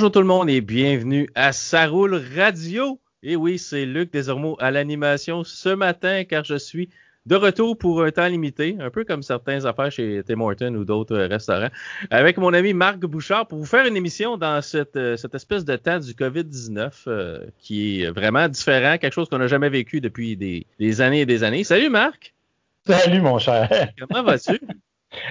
Bonjour tout le monde et bienvenue à Saroule Radio. Et oui, c'est Luc Desormeaux à l'animation ce matin car je suis de retour pour un temps limité, un peu comme certaines affaires chez Tim Hortons ou d'autres restaurants, avec mon ami Marc Bouchard pour vous faire une émission dans cette, euh, cette espèce de temps du COVID-19 euh, qui est vraiment différent, quelque chose qu'on n'a jamais vécu depuis des, des années et des années. Salut Marc! Salut mon cher! Comment vas-tu?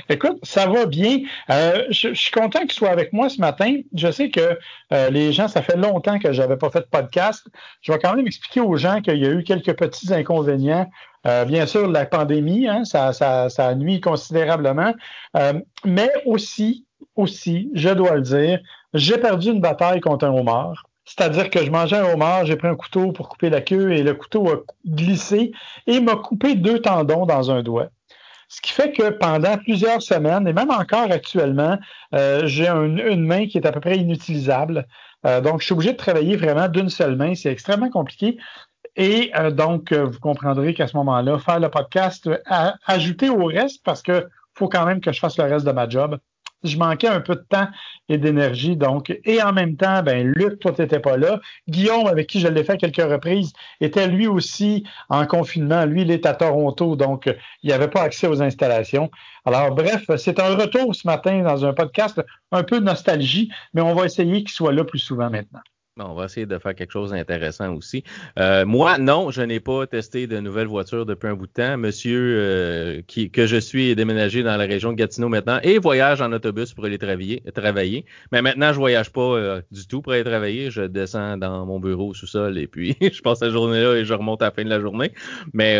Écoute, ça va bien. Euh, je, suis content que tu avec moi ce matin. Je sais que euh, les gens, ça fait longtemps que j'avais pas fait de podcast. Je vais quand même expliquer aux gens qu'il y a eu quelques petits inconvénients. Euh, bien sûr, la pandémie, hein, ça, ça, ça nuit considérablement. mais aussi, aussi, je dois le dire, j'ai perdu une bataille contre un homard. C'est-à-dire que je mangeais un homard, j'ai pris un couteau pour couper la queue et le couteau a glissé et m'a coupé deux tendons dans un doigt. Ce qui fait que pendant plusieurs semaines, et même encore actuellement, euh, j'ai une main qui est à peu près inutilisable. Euh, donc, je suis obligé de travailler vraiment d'une seule main. C'est extrêmement compliqué. Et euh, donc, vous comprendrez qu'à ce moment-là, faire le podcast, ajouter au reste, parce que faut quand même que je fasse le reste de ma job je manquais un peu de temps et d'énergie. Donc, et en même temps, ben Luc, toi, n'étais pas là. Guillaume, avec qui je l'ai fait quelques reprises, était lui aussi en confinement. Lui, il est à Toronto, donc il n'avait pas accès aux installations. Alors, bref, c'est un retour ce matin dans un podcast un peu de nostalgie, mais on va essayer qu'il soit là plus souvent maintenant on va essayer de faire quelque chose d'intéressant aussi. Euh, moi, non, je n'ai pas testé de nouvelles voitures depuis un bout de temps. Monsieur euh, que je suis déménagé dans la région de Gatineau maintenant et voyage en autobus pour aller travailler. Mais maintenant, je voyage pas euh, du tout pour aller travailler. Je descends dans mon bureau au sous-sol et puis je passe la journée là et je remonte à la fin de la journée. Mais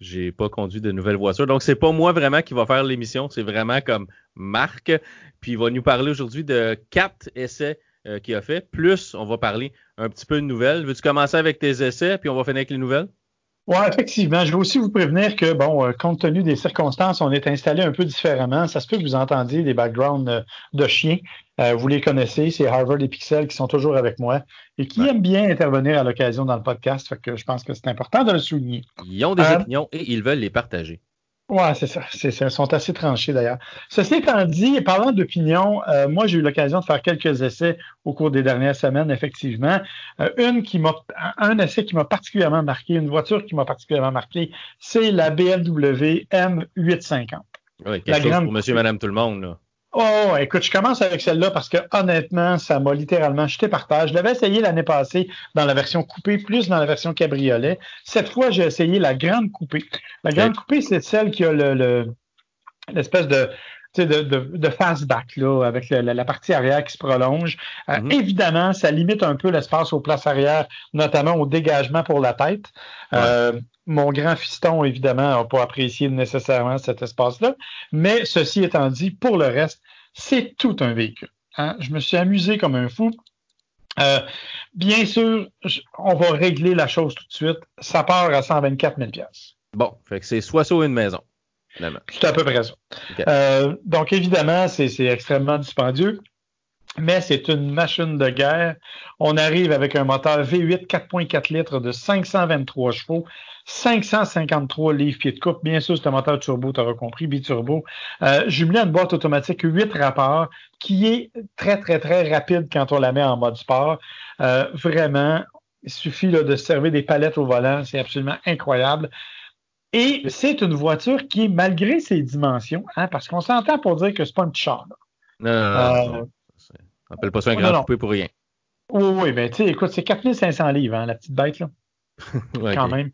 j'ai pas conduit de nouvelles voitures. Donc, c'est pas moi vraiment qui va faire l'émission. C'est vraiment comme Marc. Puis il va nous parler aujourd'hui de quatre essais euh, qui a fait. Plus, on va parler un petit peu de nouvelles. Veux-tu commencer avec tes essais, puis on va finir avec les nouvelles? Oui, effectivement. Je veux aussi vous prévenir que, bon, euh, compte tenu des circonstances, on est installé un peu différemment. Ça se peut que vous entendiez des backgrounds euh, de chiens. vous les connaissez, c'est Harvard et Pixel qui sont toujours avec moi et qui aiment bien intervenir à l'occasion dans le podcast. Fait que je pense que c'est important de le souligner. Ils ont des opinions et ils veulent les partager. Oui, c'est ça. Ils sont assez tranchés d'ailleurs. Ceci étant dit, parlant d'opinion, euh, moi j'ai eu l'occasion de faire quelques essais au cours des dernières semaines, effectivement. Euh, une qui m'a, un essai qui m'a particulièrement marqué, une voiture qui m'a particulièrement marqué, c'est la BMW M850. Oui, quelque chose pour Monsieur, Madame, tout le monde là. Oh, écoute, je commence avec celle-là parce que honnêtement, ça m'a littéralement jeté par terre. Je l'avais essayé l'année passée dans la version coupée, plus dans la version cabriolet. Cette fois, j'ai essayé la grande coupée. La grande coupée, c'est celle qui a le, l'espèce de de, de, de fastback là, avec la, partie arrière qui se prolonge. Euh, mm-hmm. évidemment, ça limite un peu l'espace aux places arrière, notamment au dégagement pour la tête. Euh, mon grand fiston, évidemment, n'a pas apprécié nécessairement cet espace-là. Mais ceci étant dit, pour le reste, c'est tout un véhicule. Hein. Je me suis amusé comme un fou. Euh, bien sûr, on va régler la chose tout de suite. Ça part à 124 000 Bon, fait que c'est soit ça ou une maison. C'est à peu près ça. Euh, donc, évidemment, c'est extrêmement dispendieux mais c'est une machine de guerre. On arrive avec un moteur V8 4.4 litres de 523 chevaux, 553 livres pieds de coupe. Bien sûr, c'est un moteur turbo, tu auras compris, biturbo. Euh, jumelé à une boîte automatique 8 rapports qui est très, très, très rapide quand on la met en mode sport. Euh, vraiment, il suffit de servir des palettes au volant. C'est absolument incroyable. Et c'est une voiture qui, malgré ses dimensions, hein, parce qu'on s'entend pour dire que c'est pas une char. Non, non, non, euh, on appelle pas ça un grand coupé pour rien. Oui, oui, ben tu sais, écoute, c'est 4500 livres, hein, la petite bête, là. Quand même.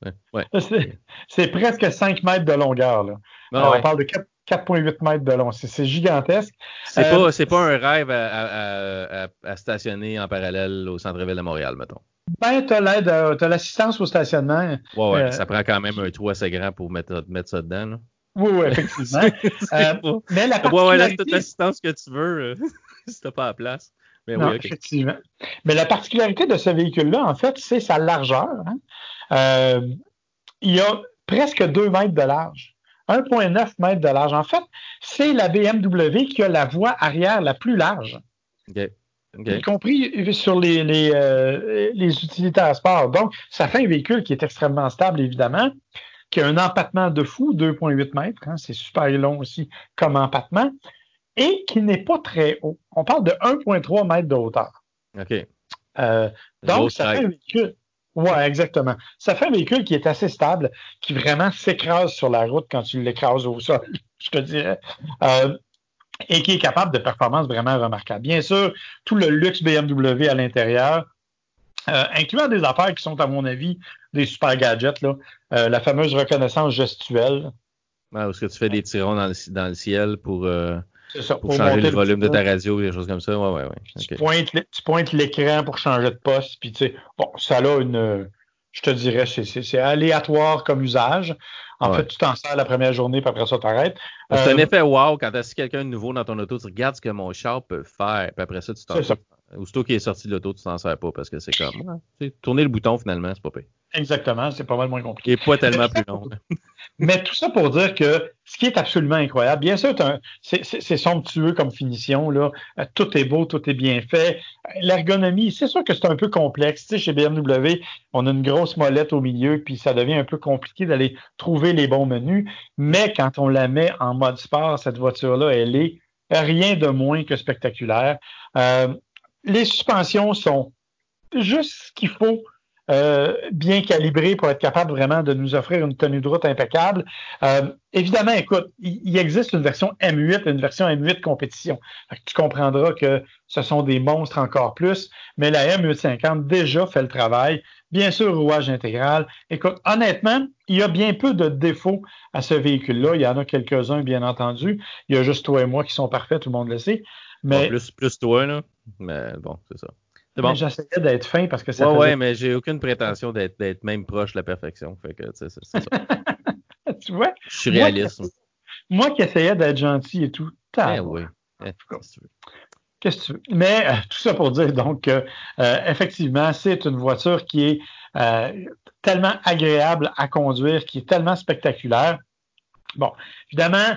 C'est presque 5 mètres de longueur, là. on parle de 4,8 mètres de long. C'est gigantesque. C'est pas, euh, pas un rêve à, à, stationner en parallèle au centre-ville de Montréal, mettons. Ben, tu as l'aide, as l'assistance au stationnement. Ouais, ouais, euh, ça prend quand même un toit assez grand pour mettre, mettre ça dedans. Là. Oui, oui, effectivement. euh, mais la particularité... Ouais, ouais, toute l'assistance que tu veux. si t'as pas la place. Mais oui, effectivement. Mais la particularité de ce véhicule-là, en fait, c'est sa largeur. Hein. Euh, il y a presque 2 mètres de large. 1,9 mètres de large. En fait, c'est la BMW qui a la voie arrière la plus large. Y compris sur les, les, euh, les utilitaires sport. Donc, ça fait un véhicule qui est extrêmement stable, évidemment, qui a un empattement de fou, 2,8 mètres. Hein. c'est super long aussi comme empattement. et qui n'est pas très haut. On parle de 1,3 mètres de hauteur. OK. Euh, donc, ça fait un véhicule. Ouais, exactement. Ça fait un véhicule qui est assez stable, qui vraiment s'écrase sur la route quand tu l'écrases au sol, je te dirais. Euh, et qui est capable de performances vraiment remarquables. Bien sûr, tout le luxe BMW à l'intérieur, euh, incluant des affaires qui sont, à mon avis, des super gadgets, là. Euh, la fameuse reconnaissance gestuelle. Ouais, est-ce que tu fais des tirons dans le, dans le ciel pour, euh, ça, pour, changer le volume de ta radio, des choses comme ça? Ouais, ouais, ouais. Tu, pointes, tu pointes l'écran pour changer de poste, puis tu sais, bon, ça a une, je te dirais, c'est aléatoire comme usage. En fait, tu t'en sers la première journée, puis après ça, tu arrêtes. C'est un effet wow quand tu as quelqu'un de nouveau dans ton auto, tu regardes ce que mon char peut faire, puis après ça, tu t'en. Aussitôt qu'il est sorti de l'auto, tu t'en sers pas parce que c'est comme tourner le bouton finalement, c'est pas pire. Exactement, c'est pas mal moins compliqué. Et pas tellement plus long. Mais tout ça pour dire que ce qui est absolument incroyable, bien sûr, c'est somptueux comme finition, là. Tout est beau, tout est bien fait. L'ergonomie, c'est sûr que c'est un peu complexe. Tu sais, chez BMW, on a une grosse molette au milieu, puis ça devient un peu compliqué d'aller trouver les bons menus. Mais quand on la met en mode sport, cette voiture-là, elle est rien de moins que spectaculaire. Euh, les suspensions sont juste ce qu'il faut euh, bien calibré pour être capable vraiment de nous offrir une tenue de route impeccable. Euh, évidemment, écoute, il, existe une version M8, une version M8 compétition. tu comprendras que ce sont des monstres encore plus, mais la M850 déjà fait le travail. Bien sûr, rouage intégral. Écoute, honnêtement, il y a bien peu de défauts à ce véhicule-là. Il y en a quelques-uns, bien entendu. Il y a juste toi et moi qui sont parfaits, tout le monde le sait. Mais... plus, plus toi, là. Mais bon, c'est ça. Bon. J'essayais d'être fin parce que ça. Ouais, faisait... ouais, mais j'ai aucune prétention d'être même proche de la perfection. Fait que, c'est ça. tu vois? Je suis réaliste. Moi, qui essayais d'être gentil et tout. Eh oui. Eh, Qu'est-ce que tu veux? Mais euh, tout ça pour dire donc que euh, effectivement, c'est une voiture qui est euh, tellement agréable à conduire, qui est tellement spectaculaire. Bon, évidemment,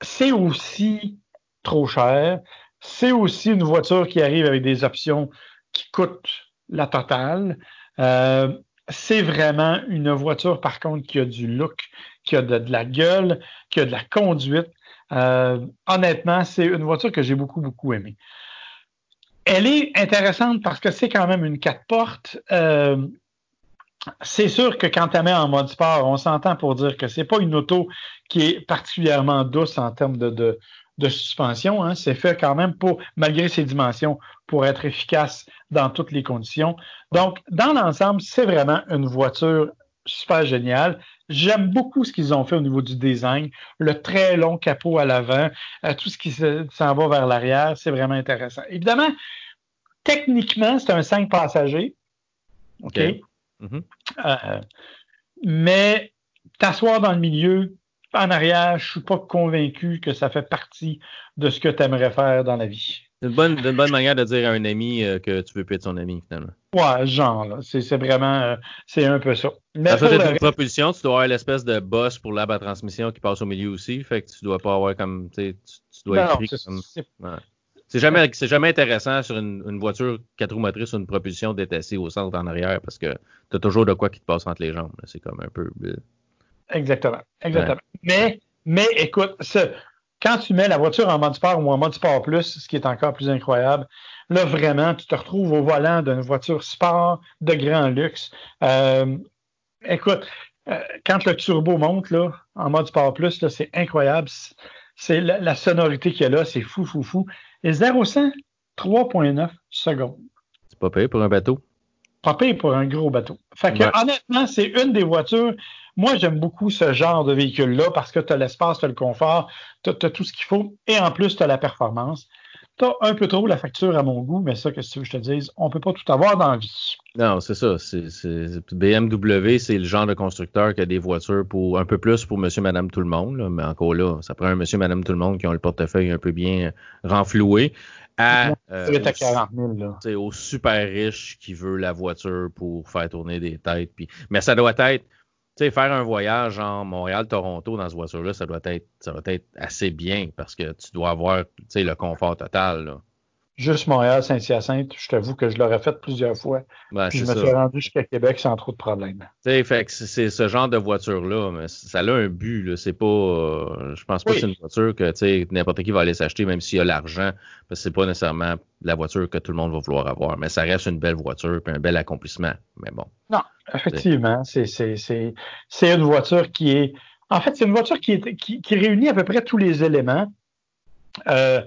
c'est aussi trop cher. C'est aussi une voiture qui arrive avec des options qui coûtent la totale. Euh, c'est vraiment une voiture, par contre, qui a du look, qui a de, la gueule, qui a de la conduite. Euh, honnêtement, c'est une voiture que j'ai beaucoup, beaucoup aimée. Elle est intéressante parce que c'est quand même une quatre portes. Euh, c'est sûr que quand tu mets en mode sport, on s'entend pour dire que c'est pas une auto qui est particulièrement douce en termes de, de suspension. Hein, c'est fait quand même pour, malgré ses dimensions, pour être efficace dans toutes les conditions. Donc, dans l'ensemble, c'est vraiment une voiture super géniale. J'aime beaucoup ce qu'ils ont fait au niveau du design, le très long capot à l'avant, euh, tout ce qui s'en va vers l'arrière, c'est vraiment intéressant. Évidemment, techniquement, c'est un 5 passagers. OK. Mm-hmm. Euh, mais t'asseoir dans le milieu, en arrière, je suis pas convaincu que ça fait partie de ce que tu aimerais faire dans la vie. C'est une bonne, une bonne manière de dire à un ami euh, que tu veux plus être son ami, finalement. Ouais, genre, là. C'est, vraiment, euh, c'est un peu ça. Mais ça une propulsion, tu dois avoir l'espèce de boss pour l'arbre à transmission qui passe au milieu aussi. Fait que tu dois pas avoir comme, tu, tu dois être comme... C'est jamais, c'est jamais intéressant sur une, une, voiture quatre roues motrices ou une propulsion détachée au centre en arrière parce que tu as toujours de quoi qui te passe entre les jambes. C'est comme un peu. Exactement. Exactement. Mais, mais écoute, quand tu mets la voiture en mode sport ou en mode sport plus, ce qui est encore plus incroyable, là, vraiment, tu te retrouves au volant d'une voiture sport de grand luxe. Euh, écoute, euh, quand le turbo monte là, en mode sport plus, c'est incroyable. C'est la, sonorité qu'il y a là, c'est fou, fou, fou. Et 0-100, 3.9 secondes. C'est pas payé pour un bateau. Pas pour un gros bateau. Fait que, honnêtement, c'est une des voitures moi, j'aime beaucoup ce genre de véhicule-là parce que tu as l'espace, tu as le confort, tu as, tout ce qu'il faut et en plus, tu as la performance. Tu un peu trop la facture à mon goût, mais ça, qu'est-ce que je te dise, on peut pas tout avoir dans la vie. Non, c'est ça. BMW, c'est le genre de constructeur qui a des voitures pour un peu plus pour monsieur, madame, tout le monde. mais encore là, ça prend un monsieur, madame, tout le monde qui ont le portefeuille un peu bien renfloué à, euh, 40 000, là. au super riche qui veut la voiture pour faire tourner des têtes. Puis, mais ça doit être tu sais, faire un voyage en Montréal-Toronto dans ce voiture-là, ça doit être, ça doit être assez bien parce que tu dois avoir, tu sais, le confort total, là. Juste Montréal, Saint-Hyacinthe, je t'avoue que je l'aurais fait plusieurs fois. Ben, puis je me ça. suis rendu jusqu'à Québec sans trop de problèmes. C'est- ce genre de voiture-là, mais ça a un but. C'est pas, euh, je pense pas Oui. que c'est une voiture que, n'importe qui va aller s'acheter, même s'il y a l'argent, parce que c'est pas nécessairement la voiture que tout le monde va vouloir avoir. Mais ça reste une belle voiture, puis un bel accomplissement. Mais bon. Effectivement, c'est une voiture qui est en fait c'est une voiture qui est qui, qui réunit à peu près tous les éléments, Euh,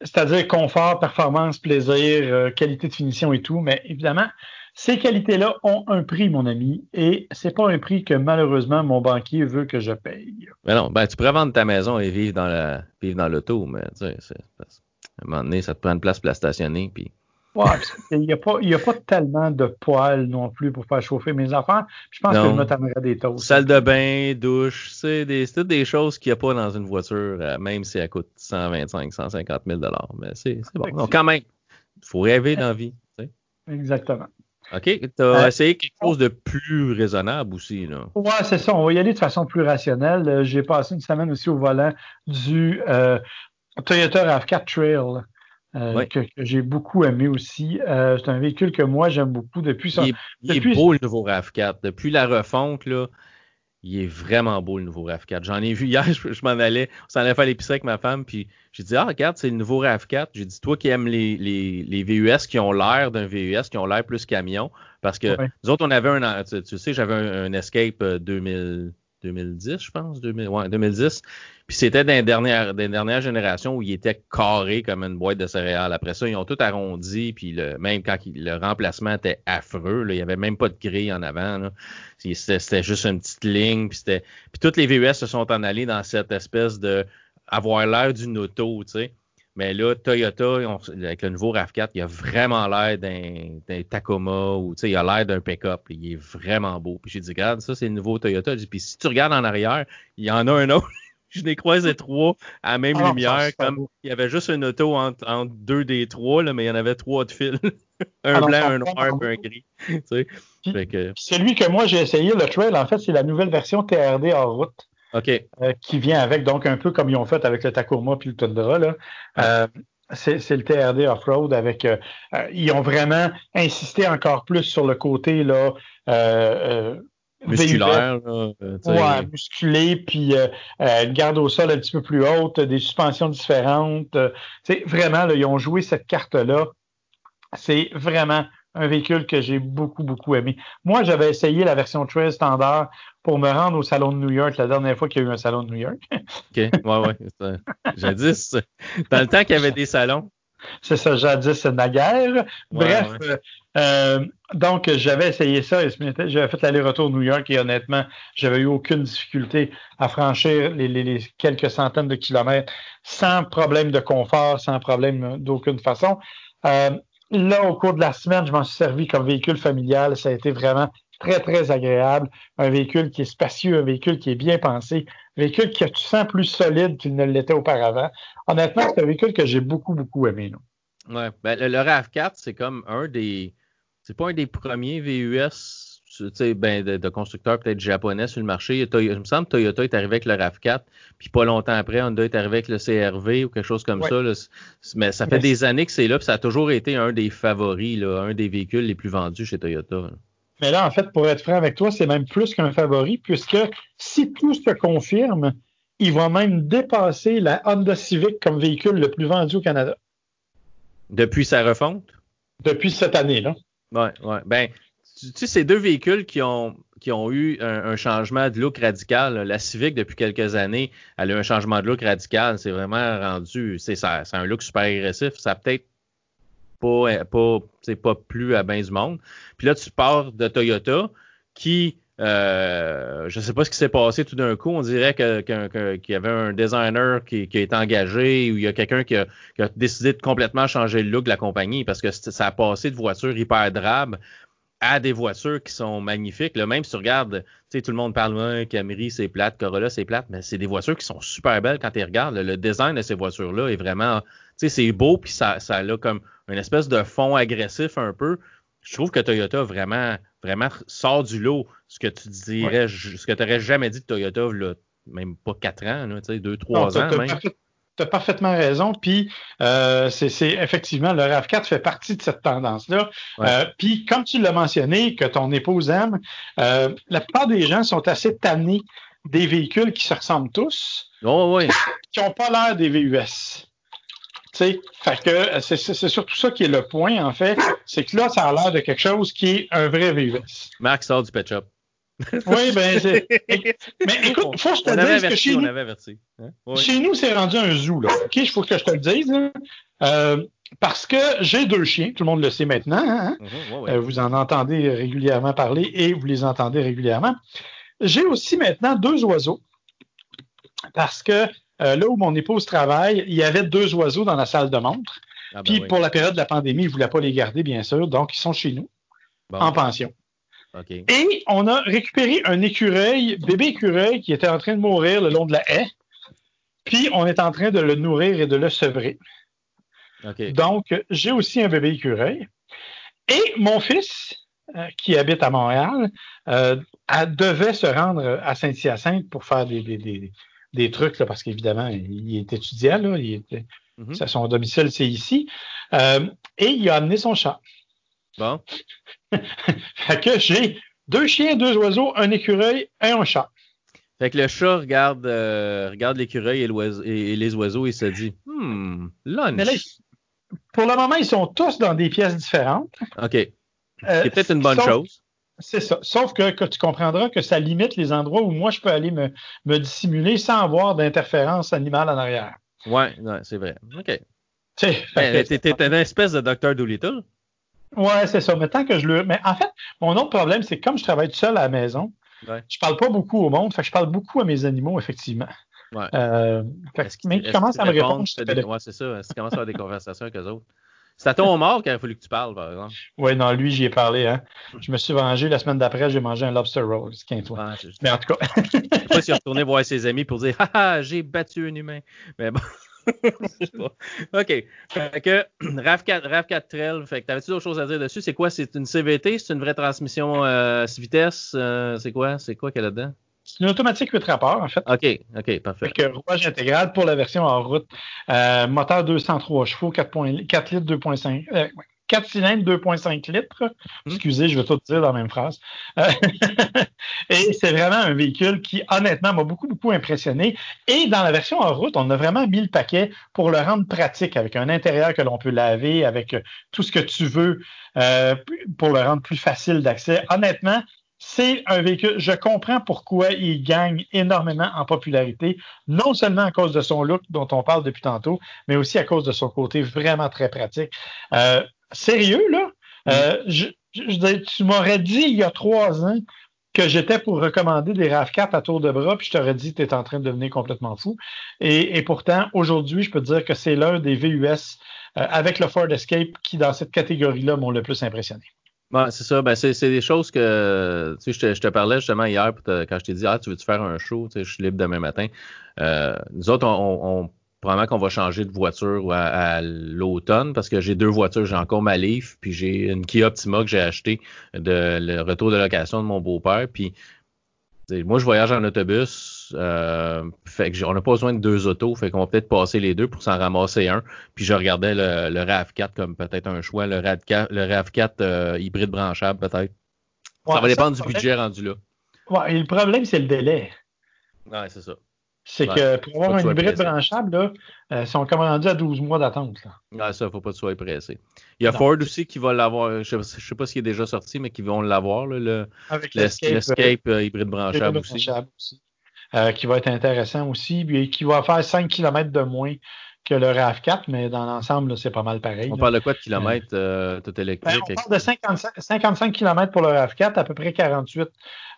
c'est-à-dire confort, performance, plaisir, euh, qualité de finition et tout. Mais évidemment, ces qualités-là ont un prix, mon ami, et c'est pas un prix que malheureusement mon banquier veut que je paye. Mais non, ben, tu pourrais vendre ta maison et vivre dans la, vivre dans l'auto, mais, tu sais, à un moment donné, ça te prend une place pour la stationner, puis. Ouais, il n'y a pas il y a pas tellement de poêles non plus pour faire chauffer mes affaires. Je pense Non. que je des toasts. Salle de bain, douche, c'est des, toutes des choses qu'il n'y a pas dans une voiture, euh, même si elle coûte 125, 150 000 Mais c'est, bon. Donc, quand même, il faut rêver dans la vie. Exactement. OK? Tu as Euh, essayé quelque chose de plus raisonnable aussi, là. Ouais, c'est ça. On va y aller de façon plus rationnelle. Euh, J'ai passé une semaine aussi au volant du euh, Toyota RAV4 Trail. Euh, Ouais. que, que j'ai beaucoup aimé aussi. Euh, c'est un véhicule que moi j'aime beaucoup depuis ça. Il est, il est beau le nouveau RAV4. Depuis la refonte, là, il est vraiment beau le nouveau RAV4. J'en ai vu hier, je, je m'en allais, on s'en allait faire l'épicerie avec ma femme, puis j'ai dit, ah, regarde, c'est le nouveau RAV4. J'ai dit, toi qui aimes les, les, les VUS qui ont l'air d'un VUS, qui ont l'air plus camion, parce que Ouais. nous autres, on avait un, tu, tu sais, j'avais un, un Escape euh, 2000, 2010, je pense, 2000, ouais, 2010. Puis c'était dans les dernières, dans où il était carré comme une boîte de céréales. Après ça, ils ont tout arrondi, puis même quand le remplacement était affreux, il y avait même pas de grille en avant. C'était juste une petite ligne, puis. Puis toutes les VUS se sont en allés dans cette espèce de avoir l'air d'une auto, tu sais. Mais là, Toyota, on- avec le nouveau RAV4, il a vraiment l'air d'un Tacoma ou il a l'air d'un pick-up. Il est vraiment beau. Puis j'ai dit, regarde, ça, c'est le nouveau Toyota. Puis si tu regardes en arrière, il y en a un autre. Je les croisais trois à la même Ah, lumière. ça, Comme il y avait juste une auto entre, entre deux des trois, là, mais il y en avait trois de fil. un Ah blanc, un noir, puis un gris. Tu sais. Puis- que, Celui que moi j'ai essayé, le Trail, en fait, c'est la nouvelle version TRD hors route. OK. euh, qui vient avec, donc un peu comme ils ont fait avec le Tacoma puis le Tundra. Là. Euh, c'est le TRD off-road avec. euh, ils ont vraiment insisté encore plus sur le côté là. Musculaire, là. Ouais, musclé, puis une garde au sol un petit peu plus haute, des suspensions différentes. C'est vraiment, là, ils ont joué cette carte-là. C'est vraiment un véhicule que j'ai beaucoup, beaucoup aimé. Moi, j'avais essayé la version Trail standard pour me rendre au Salon de New York la dernière fois qu'il y a eu un Salon de New York. OK. Ouais, ouais. ça- Jadis, dans le temps qu'il y avait des salons. C'est ça, jadis naguère. Bref, ouais. euh, euh, donc j'avais essayé ça et j'avais fait l'aller-retour New York et honnêtement, j'avais eu aucune difficulté à franchir les, les- les quelques centaines de kilomètres sans problème de confort, sans problème d'aucune façon. Euh, là, au cours de la semaine, je m'en suis servi comme véhicule familial. Ça a été vraiment très, très agréable. Un véhicule qui est spacieux, un véhicule qui est bien pensé, un véhicule qui tu sens plus solide qu'il ne l'était auparavant. Honnêtement, c'est un véhicule que j'ai beaucoup, beaucoup aimé. là. Ouais. Ben, le, le RAV4, c'est comme un des. C'est pas un des premiers VUS ben, de, de constructeurs peut-être japonais sur le marché. Toyota, il me semble que Toyota est arrivé avec le RAV4, puis pas longtemps après, Honda est arrivé avec le CRV ou quelque chose comme Ouais. ça. là. Mais ça fait des années que c'est là, puis ça a toujours été un des favoris, là, un des véhicules les plus vendus chez Toyota. là. Mais là, en fait, pour être franc avec toi, c'est même plus qu'un favori, puisque si tout se confirme, il va même dépasser la Honda Civic comme véhicule le plus vendu au Canada Depuis sa refonte? depuis cette année-là. Ouais, ouais. Ben, tu sais, ces deux véhicules qui ont, qui ont eu un, changement de look radical. La Civic, depuis quelques années, elle a eu un changement de look radical. C'est vraiment rendu, c'est un look super agressif. Ça a peut-être pas, pas, c'est pas plu à bien du monde. Puis là, tu pars de Toyota qui, euh, je sais pas ce qui s'est passé tout d'un coup. On dirait qu'il y avait un designer qui, qui est engagé ou il y a quelqu'un qui a, qui a décidé de complètement changer le look de la compagnie parce que ça a passé de voitures hyper drabes à des voitures qui sont magnifiques. Là, même si tu regardes, tu sais, tout le monde parle, ouais, Camry, c'est plate, Corolla, c'est plate, mais c'est des voitures qui sont super belles quand tu regardes. Le, le design de ces voitures-là est vraiment, tu sais, c'est beau, puis ça, ça a comme une espèce de fond agressif un peu. Je trouve que Toyota vraiment, vraiment sort du lot ce que tu dirais, ce que tu n'aurais jamais dit de Toyota, là, même pas quatre ans, là, tu sais, deux, trois Non, t'as- ans t'as même. Tu as parfaitement raison. Puis euh, c'est effectivement, le RAV4 fait partie de cette tendance-là. Euh, puis comme tu l'as mentionné, que ton épouse aime, euh, la plupart des gens sont assez tannés des véhicules qui se ressemblent tous, oh, oui. qui n'ont pas l'air des VUS. Fait que c'est surtout ça qui est le point, en fait. C'est que là, ça a l'air de quelque chose qui est un vrai VUS. Marc sort du pet shop. oui, ben. Mais écoute, faut que je te dise que chez nous, hein? chez nous, c'est rendu un zoo, là. OK, il faut que je te le dise. Euh, parce que j'ai deux chiens, tout le monde le sait maintenant. Hein? Mm-hmm, euh, vous en entendez régulièrement parler et vous les entendez régulièrement. J'ai aussi maintenant deux oiseaux. Parce que euh, là où mon épouse travaille, il y avait deux oiseaux dans la salle de montre. Ah, ben Puis pour la période de la pandémie, ils ne voulaient pas les garder, bien sûr. Donc, ils sont chez nous, en pension. Et on a récupéré un écureuil, bébé écureuil, qui était en train de mourir le long de la haie. Puis on est en train de le nourrir et de le sevrer. Donc, j'ai aussi un bébé écureuil. Et mon fils, euh, qui habite à Montréal, euh, devait se rendre à Saint-Hyacinthe pour faire des, trucs, parce qu'évidemment, il est étudiant, là, il mhm. son domicile, c'est ici. Euh, et il a amené son chat. Bon. fait que j'ai deux chiens, deux oiseaux, un écureuil et un chat. Fait que le chat regarde, euh, regarde l'écureuil et, les oiseaux et se dit Hmm, lunch. pour le moment, ils sont tous dans des pièces différentes. OK. Euh, c'est peut-être une bonne chose. C'est ça. Sauf que, que, tu comprendras que ça limite les endroits où moi je peux aller me, me dissimuler sans avoir d'interférence animale en arrière. Ouais, ouais c'est vrai. OK. Tu ben, T'es une espèce de Dr. Doolittle. Ouais, c'est ça. Mais tant que je le. Mais en fait, mon autre problème, c'est que comme je travaille tout seul à la maison, ouais. je parle pas beaucoup au monde, fait que je parle beaucoup à mes animaux, effectivement. Ouais. Euh, mais tu commences à me répondre. Des... Ouais, c'est ça. Commences à avoir des conversations avec eux autres? C'est à ton mort qu'il a fallu que tu parles, par exemple. Oui, non, lui, j'y ai parlé. Hein. Je me suis vengé. La semaine d'après, j'ai mangé un lobster roll. toi. mais en tout cas. je sais pas s'il est retourné voir ses amis pour dire Haha, j'ai battu un humain. Mais bon. OK. Fait que RAV4, RAV4 Trail, fait que t'avais-tu d'autres choses à dire dessus? C'est quoi? C'est une CVT? C'est une vraie transmission euh, vitesse? Euh, c'est quoi? C'est quoi qu'il y a là-dedans? C'est une automatique 8 rapports, en fait. OK, OK, parfait. Fait que rouage intégral pour la version en route. Euh, moteur 203 chevaux, 4, 4 litres, 2.5. Euh, 4 cylindres, 2,5 litres. Hmm. Excusez, je vais tout dire dans la même phrase. Euh, et c'est vraiment un véhicule qui, honnêtement, m'a beaucoup, beaucoup impressionné. Et dans la version en route, on a vraiment mis le paquet pour le rendre pratique, avec un intérieur que l'on peut laver, avec euh, tout ce que tu veux, euh, pour le rendre plus facile d'accès. Honnêtement, c'est un véhicule, je comprends pourquoi il gagne énormément en popularité, non seulement à cause de son look dont on parle depuis tantôt, mais aussi à cause de son côté vraiment très pratique. Euh, sérieux, là, euh, je, tu m'aurais dit il y a trois ans que j'étais pour recommander des RAV4 à tour de bras, puis je t'aurais dit que tu es en train de devenir complètement fou. Et, pourtant, aujourd'hui, je peux te dire que c'est l'un des VUS euh, avec le Ford Escape qui, dans cette catégorie-là, m'ont le plus impressionné. c'est ça. Ben, c'est, des choses que tu sais, je, te, parlais justement hier quand je t'ai dit Ah, tu veux-tu faire un show? Tu sais, je suis libre demain matin. Euh, nous autres, on, on probablement qu'on va changer de voiture à, l'automne parce que j'ai deux voitures. J'ai encore ma Leaf, puis j'ai une Kia Optima que j'ai acheté de le retour de location de mon beau-père. Puis moi, je voyage en autobus. Euh, fait que on n'a pas besoin de deux autos. Fait qu'on va peut-être passer les deux pour s'en ramasser un. Puis je regardais le, RAV4 comme peut-être un choix. Le RAV4, le RAV4 euh, hybride branchable, peut-être. ça va dépendre du budget rendu là. Ouais, et le problème, c'est le délai. Ouais, c'est ça. C'est que pour avoir un hybride branchable, là, euh, ils sont comme rendus à 12 mois d'attente. Ah, ça, faut pas que tu sois pressé. Il y a Ford aussi qui va l'avoir, je ne sais pas s'il est déjà sorti, mais qui vont l'avoir, le, l'Escape euh, hybride branchable, aussi. Euh, qui va être intéressant aussi, puis qui va faire 5 km de moins que le RAV4, mais dans l'ensemble, c'est pas mal pareil. On parle de quoi de kilomètres tout électrique? Ben, on parle de 55, 55 km pour le RAV4, à peu près 48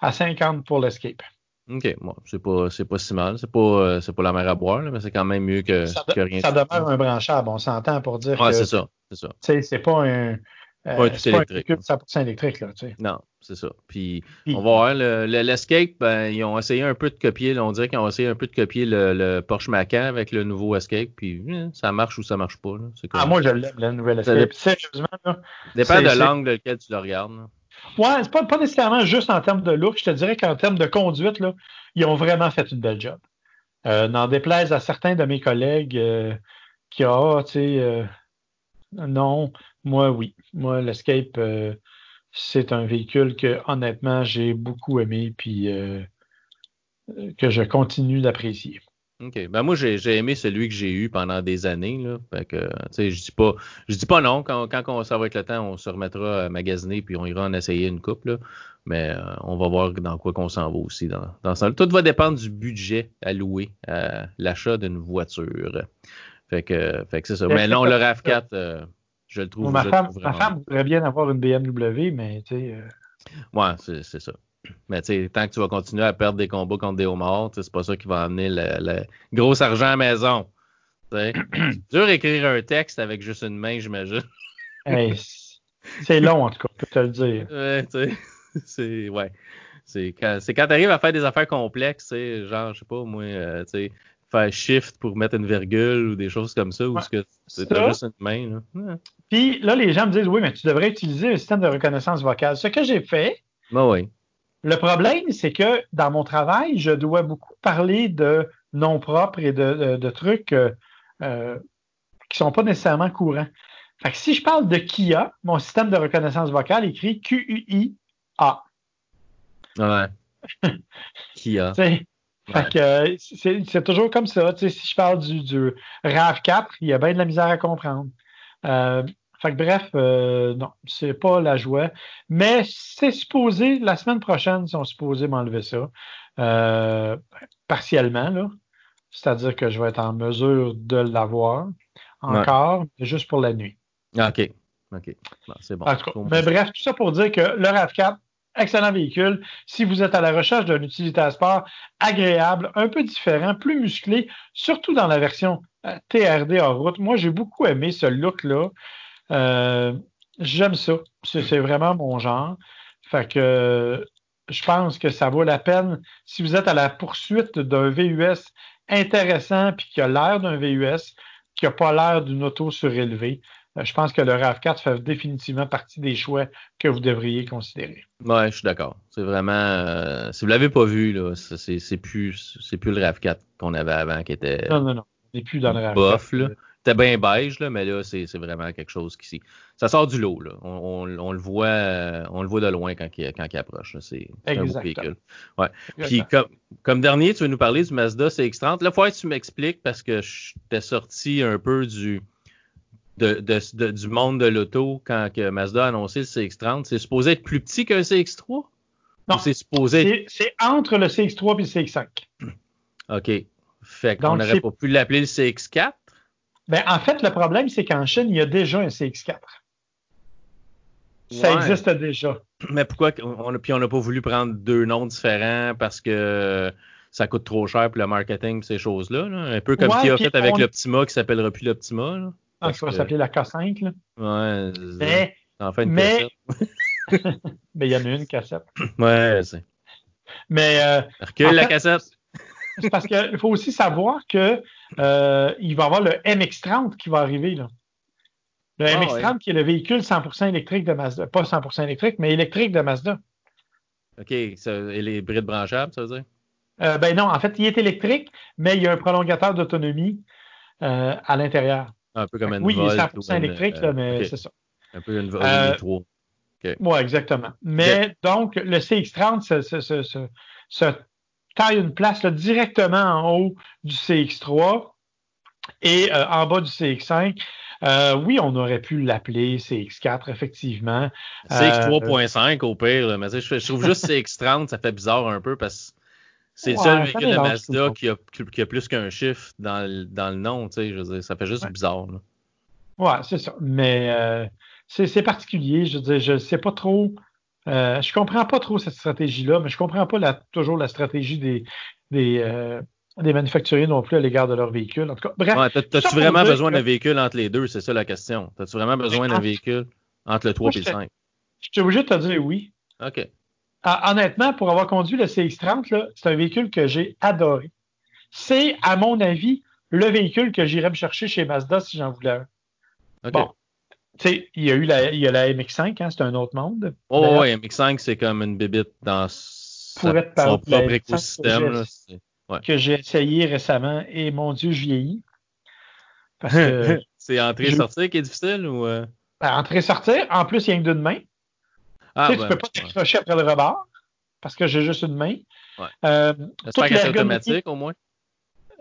à 50 pour l'Escape. OK, bon, c'est pas, c'est pas si mal. C'est pas, euh, c'est pas la mer à boire, mais c'est quand même mieux que, que rien. Ça demeure un branchable, on s'entend pour dire ouais, c'est ça, c'est ça. c'est pas un, euh, c'est pas un véhicule 100% électrique, là, tu sais. Non, c'est ça. Puis, on va voir, le, l'Escape, ben, ils ont essayé un peu de copier, on dirait qu'ils ont essayé un peu de copier le, Porsche Macan avec le nouveau Escape, puis hein, ça marche ou ça marche pas. Là. Ah, moi, je l'aime, le nouvel Escape. Sérieusement, là. Dépend de l'angle lequel tu le regardes. Là. Ouais, c'est pas, pas nécessairement juste en termes de look. Je te dirais qu'en termes de conduite, là, ils ont vraiment fait une belle job. Euh, N'en déplaise à certains de mes collègues euh, qui ont, ah, tu sais, euh, non, moi oui. Moi, l'Escape, euh, c'est un véhicule que honnêtement j'ai beaucoup aimé puis euh, que je continue d'apprécier. OK. Ben moi, j'ai aimé celui que j'ai eu pendant des années. Là. Fait que, tu sais, je dis pas, je dis pas non. Quand, quand on, ça va être le temps, on se remettra à magasiner puis on ira en essayer une coupe. Là. Mais euh, on va voir dans quoi qu'on s'en va aussi dans, dans ça. Tout va dépendre du budget alloué à l'achat d'une voiture. Fait que, fait que c'est ça. Mais non, le RAV4, euh, je le trouve. Bon, ma, je femme, le trouve ma femme voudrait bien avoir une BMW, mais tu sais. euh, Ouais, c'est c'est ça. Mais tu sais, tant que tu vas continuer à perdre des combats contre des homards, tu c'est pas ça qui va amener le, le gros argent à la maison. Tu. C'est dur d'écrire un texte avec juste une main, j'imagine. hey, c'est- long en tout cas, je peux te le dire. Ouais, tu. C'est ouais. Quand quand t'arrives à faire des affaires complexes, tu sais, genre, je sais pas, moi, euh, tu sais, faire shift pour mettre une virgule ou des choses comme ça, ou Ouais. ce que c'est juste une main, là. Puis là, les gens me disent oui, mais tu devrais utiliser un système de reconnaissance vocale. Ce que j'ai fait, Ben oui. Le problème, c'est que dans mon travail, je dois beaucoup parler de noms propres et de, de- de trucs euh, euh, qui sont pas nécessairement courants. Fait que si je parle de Kia, mon système de reconnaissance vocale écrit Q-U-I-A. Ouais. Qui a? Tu sais, Fait que euh, c'est toujours comme ça. Si je parle du, du RAV4, il y a bien de la misère à comprendre. Euh, fait que bref, euh, non, c'est pas la joie. Mais c'est supposé, la semaine prochaine, ils sont supposés m'enlever ça. Euh, partiellement, là. C'est-à-dire que je vais être en mesure de l'avoir encore, mais juste pour la nuit. Ah, OK. OK. Bon, c'est bon. En tout cas, mais bref, tout ça pour dire que le RAV4, excellent véhicule. Si vous êtes à la recherche d'un utilitaire sport agréable, un peu différent, plus musclé, surtout dans la version euh, TRD hors route. Moi, j'ai beaucoup aimé ce look-là. Euh, J'aime ça. C'est vraiment mon genre. Fait que je pense que ça vaut la peine si vous êtes à la poursuite d'un VUS intéressant puis qui a l'air d'un VUS, qui n'a pas l'air d'une auto surélevée. Euh, Je pense que le RAV4 fait définitivement partie des choix que vous devriez considérer. Ouais, je suis d'accord. C'est vraiment. euh, si vous l'avez pas vu, là, c'est- plus, c'est plus le RAV4 qu'on avait avant qui était Non, non, non. On n'est plus dans le RAV4. bof, là. C'était bien beige, là, mais là, c'est vraiment quelque chose qui. Ça sort du lot, là. On, on- on le voit, euh, on le voit de loin quand il, quand il approche. C'est un beau véhicule. Ouais. Puis comme, comme dernier, tu veux nous parler du Mazda CX-30. Là, faut que tu m'expliques parce que je t'ai sorti un peu du. De, de- de- du monde de l'auto quand que Mazda a annoncé le CX-30. C'est supposé être plus petit qu'un CX-3? Non. C'est supposé être C'est c'est entre le CX3 et le CX5. OK. Fait qu'on n'aurait pas pu l'appeler le CX4. Ben, en fait, le problème, c'est qu'en Chine, il y a déjà un CX4. Ça Ouais. existe déjà. Mais pourquoi on a, puis on n'a pas voulu prendre deux noms différents parce que ça coûte trop cher pour le marketing et ces choses-là. là? Un peu comme Ouais, qui a fait avec on- l'Optima qui s'appellera plus l'Optima. là. Ah, ça va que- s'appeler la K5. Là. Ouais, Mais enfin une mais- cassette. il y en a une cassette. Ouais, c'est. Mais euh, Recule En la fait- cassette. C'est parce qu'il faut aussi savoir que euh, il va y avoir le MX30 qui va arriver. Là. Le Ah, MX30 qui est le véhicule 100% électrique de Mazda. Pas 100% électrique, mais électrique de Mazda. OK, ça, et les brides branchables, ça veut dire? Euh, ben non, en fait, il est électrique, mais il y a un prolongateur d'autonomie euh, à l'intérieur. Un peu comme une Oui, il est Volt 100% ou une, électrique, euh, là, mais c'est ça. Un peu une Volt Euh, une 3. Oui, exactement. Mais donc, le CX30 se, se, se, se, se taille une place là, directement en haut du CX3 et euh, en bas du CX5. Euh, oui, on aurait pu l'appeler CX4, effectivement. CX3.5 au pire, là, mais je, je trouve juste CX30, ça fait bizarre un peu parce que c'est le Ouais, seul ça véhicule de Mazda qui a, qui a plus qu'un chiffre dans le, dans le nom, tu sais, je veux dire, ça fait juste Ouais. bizarre. là. Ouais, c'est ça. Mais euh, c'est c'est particulier. Je veux dire, je sais pas trop. Euh, je comprends pas trop cette stratégie-là, mais je comprends pas la, toujours la stratégie des, des, euh, des manufacturiers non plus à l'égard de leurs véhicules. En tout cas, bref. Ouais, T'as-tu vraiment besoin que- d'un véhicule entre les deux? C'est ça la question. T'as-tu vraiment besoin d'un véhicule entre le 3 Moi, et le je 5? Je suis obligé de te dire oui. OK. Ah, honnêtement, pour avoir conduit le CX-30, là, c'est un véhicule que j'ai adoré. C'est, à mon avis, le véhicule que j'irais me chercher chez Mazda si j'en voulais un. Bon. Tu sais, il y a eu la, il y a la MX5, hein, c'est un autre monde. Oh, ouais, MX5, c'est comme une bébite dans sa- son propre MX5 écosystème. que j'ai- C'est- que j'ai essayé récemment et mon Dieu, je vieillis. Parce que c'est entrer-sortir qui est difficile ou. Euh? Ben, entrer-sortir, en plus, il y a que d'une main. Ah, tu sais, ben, peux pas t'accrocher après le rebord parce que j'ai juste une main. Ouais. Euh, J'espère que c'est automatique au moins.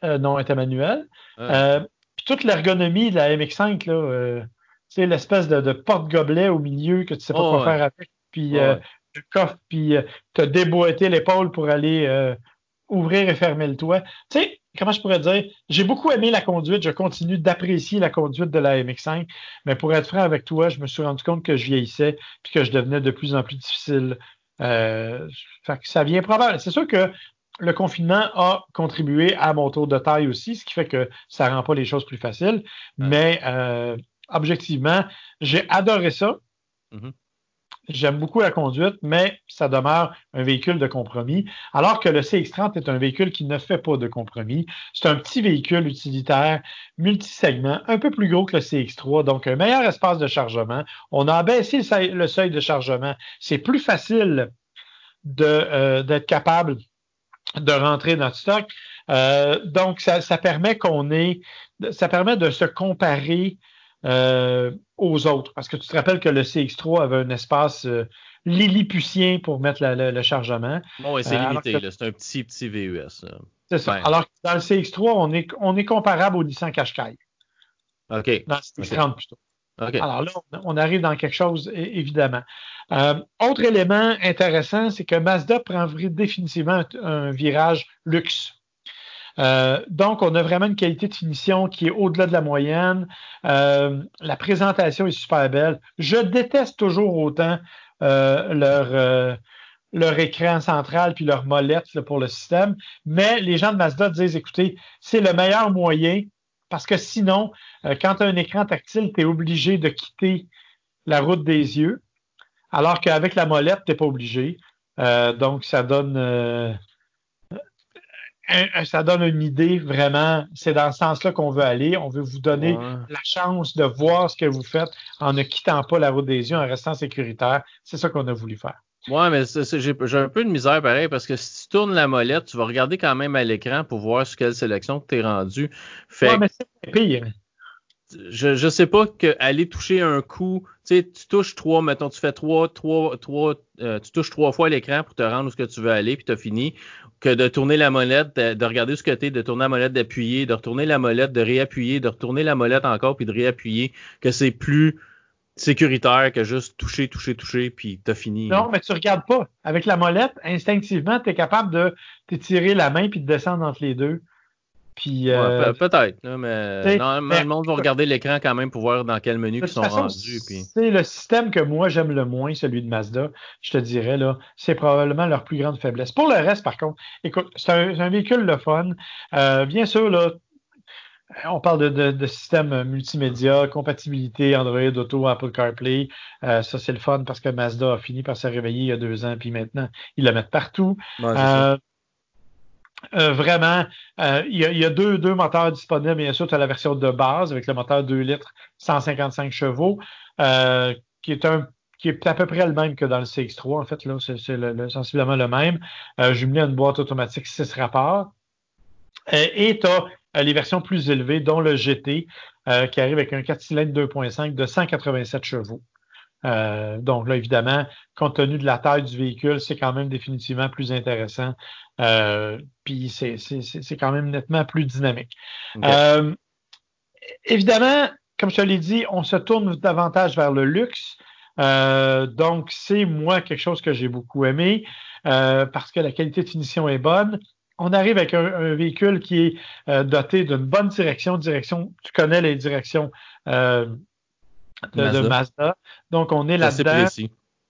Euh, non, était manuel. Ah. puis toute l'ergonomie de la MX5, là, tu sais, l'espèce de, porte-gobelet au milieu que tu sais pas quoi faire avec, puis le coffre, puis te déboîter l'épaule pour aller ouvrir et fermer le toit. Tu sais, comment je pourrais dire, j'ai beaucoup aimé la conduite, je continue d'apprécier la conduite de la MX5, mais pour être franc avec toi, je me suis rendu compte que je vieillissais puis que je devenais de plus en plus difficile. Euh, fait que ça vient probablement. C'est sûr que le confinement a contribué à mon tour de taille aussi, ce qui fait que ça rend pas les choses plus faciles. Mais euh, objectivement, j'ai adoré ça. Mm-hmm. J'aime beaucoup la conduite, mais ça demeure un véhicule de compromis, alors que le CX-30 est un véhicule qui ne fait pas de compromis. C'est un petit véhicule utilitaire multisegment, un peu plus gros que le CX3, donc un meilleur espace de chargement. On a abaissé le seuil de chargement. C'est plus facile euh, d'être capable de rentrer dans le stock. Euh, donc, ça, ça permet qu'on ait, ça permet de se comparer euh, aux autres. Parce que tu te rappelles que le CX3 avait un espace euh, lilliputien pour mettre le chargement. Bon, c'est euh, limité. C'est un petit, petit VUS. C'est ça. Alors que dans le CX3, on est, on est comparable au Nissan Qashqai. OK. Dans le CX30 plutôt. Alors là, on arrive dans quelque chose, évidemment. autre élément intéressant, c'est que Mazda prend définitivement un virage luxe. Euh, donc, on a vraiment une qualité de finition qui est au-delà de la moyenne. Euh, la présentation est super belle. Je déteste toujours autant euh, leur, leur écran central puis leur molette pour le système. Mais les gens de Mazda disent, écoutez, c'est le meilleur moyen parce que sinon, quand tu as un écran tactile, tu es obligé de quitter la route des yeux, alors qu'avec la molette, tu n'es pas obligé. donc, ça donne ça donne une idée vraiment. C'est dans ce sens-là qu'on veut aller. On veut vous donner la chance de voir ce que vous faites en ne quittant pas la route des yeux, en restant sécuritaire. C'est ça qu'on a voulu faire. Ouais, mais j'ai un peu de misère pareil parce que si tu tournes la molette, tu vas regarder quand même à l'écran pour voir sur quelle sélection tu es rendu. Fait ouais, mais c'est pire je, je sais pas que aller toucher un coup, tu sais, tu touches trois, mettons, tu fais trois, trois, trois, euh, tu touches trois fois l'écran pour te rendre où ce que tu veux aller, puis tu as fini, que de tourner la molette, de, regarder ce côté, de tourner la molette, d'appuyer, de retourner la molette, de réappuyer, de retourner la molette encore, puis de réappuyer, que c'est plus sécuritaire que juste toucher, toucher, toucher, puis t'as fini. Non, mais tu regardes pas. Avec la molette, instinctivement, tu es capable de t'étirer la main puis de descendre entre les deux. Puis, euh, peut-être, mais normalement, le monde va regarder l'écran quand même pour voir dans quel menu ils sont rendus. C'est le système que moi j'aime le moins, celui de Mazda, je te dirais, là, c'est probablement leur plus grande faiblesse. Pour le reste, par contre, écoute, c'est un, véhicule le fun. Euh, bien sûr, là, on parle de, système multimédia, compatibilité Android Auto, Apple CarPlay. Euh, ça, c'est le fun parce que Mazda a fini par se réveiller il y a deux ans, puis maintenant, ils le mettent partout. Euh, vraiment, euh, il, y a, deux, moteurs disponibles. Bien sûr, tu as la version de base avec le moteur 2 litres, 155 chevaux, euh, qui est un qui est à peu près le même que dans le CX3. En fait, là, c'est sensiblement le même. jumelé à une boîte automatique 6 rapports. et tu as les versions plus élevées, dont le GT, qui arrive avec un 4 cylindres 2.5 de 187 chevaux. Donc là, évidemment, compte tenu de la taille du véhicule, c'est quand même définitivement plus intéressant. Euh, puis c'est quand même nettement plus dynamique. Euh, évidemment, comme je te l'ai dit, on se tourne davantage vers le luxe. donc, c'est moi quelque chose que j'ai beaucoup aimé parce que la qualité de finition est bonne. On arrive avec un, véhicule qui est doté d'une bonne direction, direction, tu connais les directions de Mazda. Donc, on est là-dedans.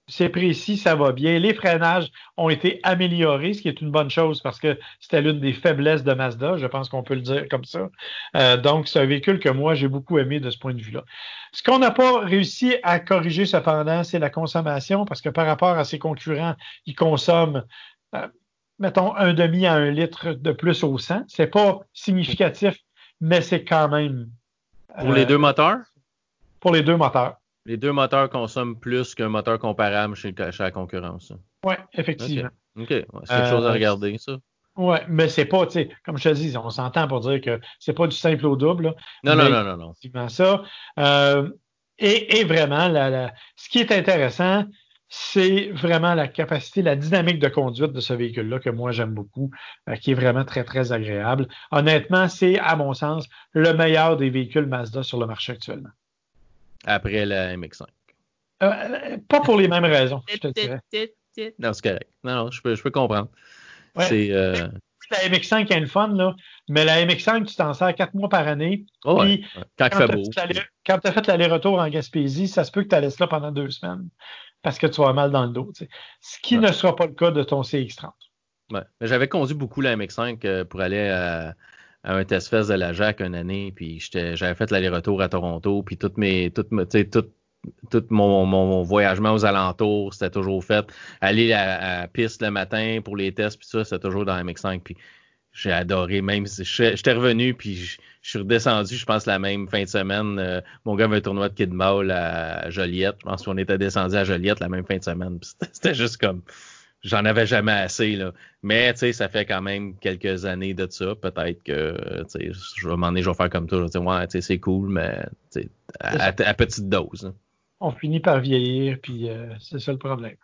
C'est précis. Ça va bien. Les freinages ont été améliorés, ce qui est une bonne chose parce que c'était l'une des faiblesses de Mazda, je pense qu'on peut le dire comme ça. Euh, donc, c'est un véhicule que moi, j'ai beaucoup aimé de ce point de vue-là. Ce qu'on n'a pas réussi à corriger cependant, c'est la consommation parce que par rapport à ses concurrents, ils consomment, euh, mettons, un demi à un litre de plus au 100. C'est pas significatif, mais c'est quand même. Pour les euh, deux moteurs? pour les deux moteurs. Les deux moteurs consomment plus qu'un moteur comparable chez, la concurrence. Oui, effectivement. OK. C'est quelque chose à euh, regarder, ça. Ouais, mais c'est pas, tu sais, comme je te dis, on s'entend pour dire que c'est pas du simple au double. non, non, non, non, non. ça. Euh, et, et, vraiment, la, la, ce qui est intéressant, c'est vraiment la capacité, la dynamique de conduite de ce véhicule-là que moi j'aime beaucoup, euh, qui est vraiment très, très agréable. Honnêtement, c'est, à mon sens, le meilleur des véhicules Mazda sur le marché actuellement. Après la MX5. Euh, pas pour les mêmes raisons, je te dirais. Non, c'est correct. Non, non, je peux, je peux comprendre. C'est. Euh... La MX5 a une fun, là, mais la MX5, tu t'en sers quatre mois par année. Oh, puis, Quand, quand tu as fait l'aller-retour en Gaspésie, ça se peut que tu la laisses là pendant deux semaines parce que tu vas mal dans le dos. Ce qui ne sera pas le cas de ton CX-30. Ouais. J'avais conduit beaucoup la MX5 euh, pour aller à, un test fest de la JAC une année, puis j'avais fait l'aller-retour à Toronto, puis toutes mes, toutes, tout, tout mon, mon, voyagement aux alentours, c'était toujours fait. Aller à, à, piste le matin pour les tests, puis ça, c'était toujours dans la MX5. Puis j'ai adoré. Même j'étais revenu, puis je, suis redescendu, je pense, la même fin de semaine. Euh, mon gars avait un tournoi de Kid Mall à Joliette. Je pense qu'on était descendu à Joliette la même fin de semaine. C'était juste comme j'en avais jamais assez. Là. Mais tu sais, ça fait quand même quelques années de ça. Peut-être que tu sais, je vais m'en je vais faire comme toi. Ouais, c'est cool, mais à, à, petite dose. On finit par vieillir, puis euh, c'est ça le problème.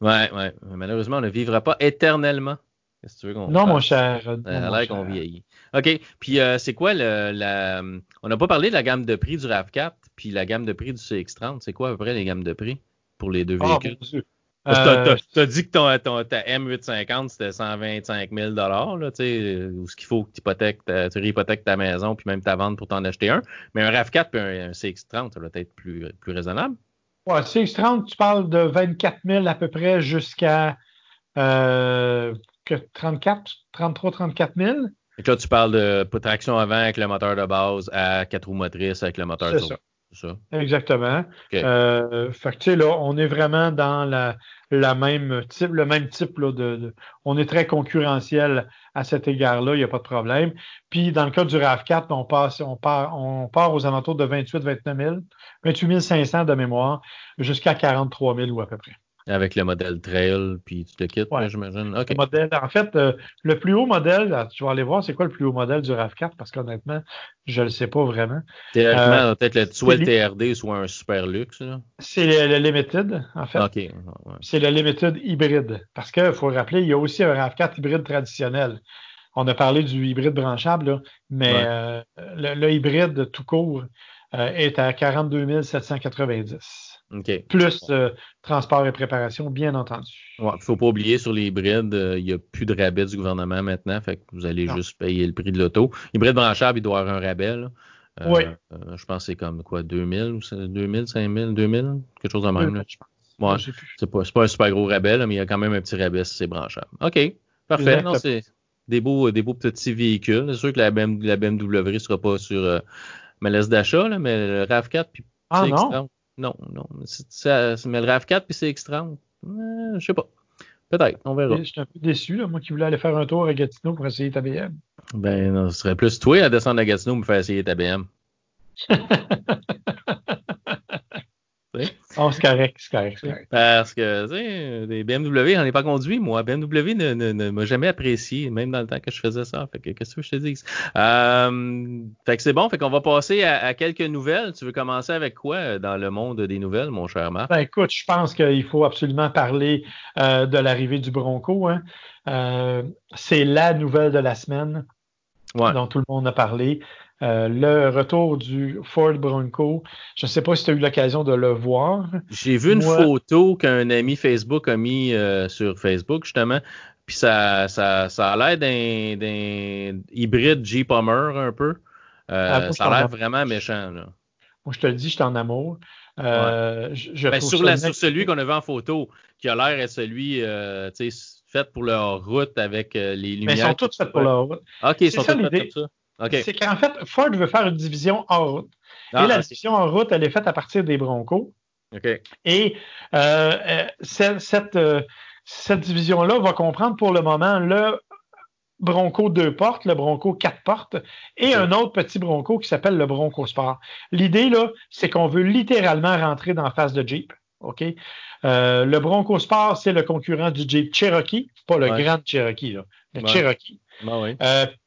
Ouais, ouais. Malheureusement, on ne vivra pas éternellement. Qu'est-ce que tu veux qu'on Non, mon cher. Ça a l'air qu'on vieillit. OK. Puis, euh, c'est quoi le, la. On n'a pas parlé de la gamme de prix du RAV4 puis la gamme de prix du CX30. C'est quoi à peu près les gammes de prix pour les deux ah, véhicules? Tu as, dit que ton, ton, ta M850, c'était 125 000 là, ou ce qu'il faut que tu hypothèques, tu réhypothèques ta maison puis même ta vente pour t'en acheter un. Mais un RAV4 puis un, CX30, ça doit être plus, plus raisonnable. Ouais, CX30, tu parles de 24 000 à peu près jusqu'à euh, que 34, 33, 34 000. Et là, tu parles de traction avant avec le moteur de base à quatre roues motrices avec le moteur de ça. ça? Exactement. Euh, fait que, tu sais, là, on est vraiment dans la, la même type, le même type là, de, On est très concurrentiel à cet égard-là, il n'y a pas de problème. Puis, dans le cas du RAV4, on, passe, on, part, on part aux alentours de 28 29 000, 28 500 de mémoire, jusqu'à 43 000 ou à peu près. Avec le modèle Trail, puis tu te quittes, j'imagine. Le modèle, en fait, euh, le plus haut modèle, tu vas aller voir c'est quoi le plus haut modèle du RAV4, parce qu'honnêtement, je ne le sais pas vraiment. Théoriquement, euh, peut-être soit le TRD, soit un super luxe. C'est le, Limited, en fait. C'est le Limited hybride. Parce qu'il faut rappeler, il y a aussi un RAV4 hybride traditionnel. On a parlé du hybride branchable, mais euh, le, hybride tout court est à 42 790. Plus euh, transport et préparation, bien entendu. Il ne faut pas oublier sur les hybrides, euh, il n'y a plus de rabais du gouvernement maintenant, fait que vous allez juste payer le prix de l'auto. Hybride branchable, il doit avoir un rabais. Euh, oui. je pense que c'est comme quoi, 2000, 2000, 5000, 2000, quelque chose de même. Là. Ouais, c'est pas, pas un super gros rabais, mais il y a quand même un petit rabais si c'est branchable. OK, parfait. Non, c'est des beaux, des beaux petits véhicules. C'est sûr que la, BMW, la BMW ne sera pas sur ma liste d'achat, mais le RAV4 puis ah, non? Non, non. Ça, mais le RAV4 puis c'est extra. Euh, je sais pas. Peut-être, on verra. Je suis un peu déçu, là, moi qui voulais aller faire un tour à Gatineau pour essayer ta BM. Ben, non, ce serait plus toi à descendre à Gatineau pour me faire essayer ta BM. Oh, c'est correct, c'est correct, Parce que, tu sais, des BMW, j'en ai pas conduit, moi. BMW ne, ne, m'a jamais apprécié, même dans le temps que je faisais ça. Fait que, qu'est-ce que je te dis? Euh, fait que c'est bon, fait qu'on va passer à, quelques nouvelles. Tu veux commencer avec quoi euh, dans le monde des nouvelles, mon cher Marc? Ben, écoute, je pense qu'il faut absolument parler euh, de l'arrivée du Bronco. Hein. c'est la nouvelle de la semaine dont tout le monde a parlé. Euh, le retour du Ford Bronco. Je ne sais pas si tu as eu l'occasion de le voir. J'ai vu une photo qu'un ami Facebook a mis euh, sur Facebook, justement. Puis ça, ça, ça a l'air d'un hybride Jeep Hummer un peu. Euh, ah, ça a l'air vraiment méchant. Là. Moi, je te le dis, je suis en amour. Ben, sur, la, sur, celui qu'on a vu en photo, qui a l'air être celui fait pour leur route avec les lumières. Mais ils sont tous faits pour leur route. OK, ils sont tous faits comme ça. C'est qu'en fait, Ford veut faire une division en route. et ah, la division en route, elle est faite à partir des Broncos. Et euh, euh, cette, euh, cette, division-là va comprendre pour le moment le Bronco deux portes, le Bronco quatre portes et un autre petit Bronco qui s'appelle le Bronco Sport. L'idée, là, c'est qu'on veut littéralement rentrer dans la face de Jeep. OK? le Bronco Sport, c'est le concurrent du Jeep Cherokee, pas le Grand Cherokee, là, le Cherokee. Ben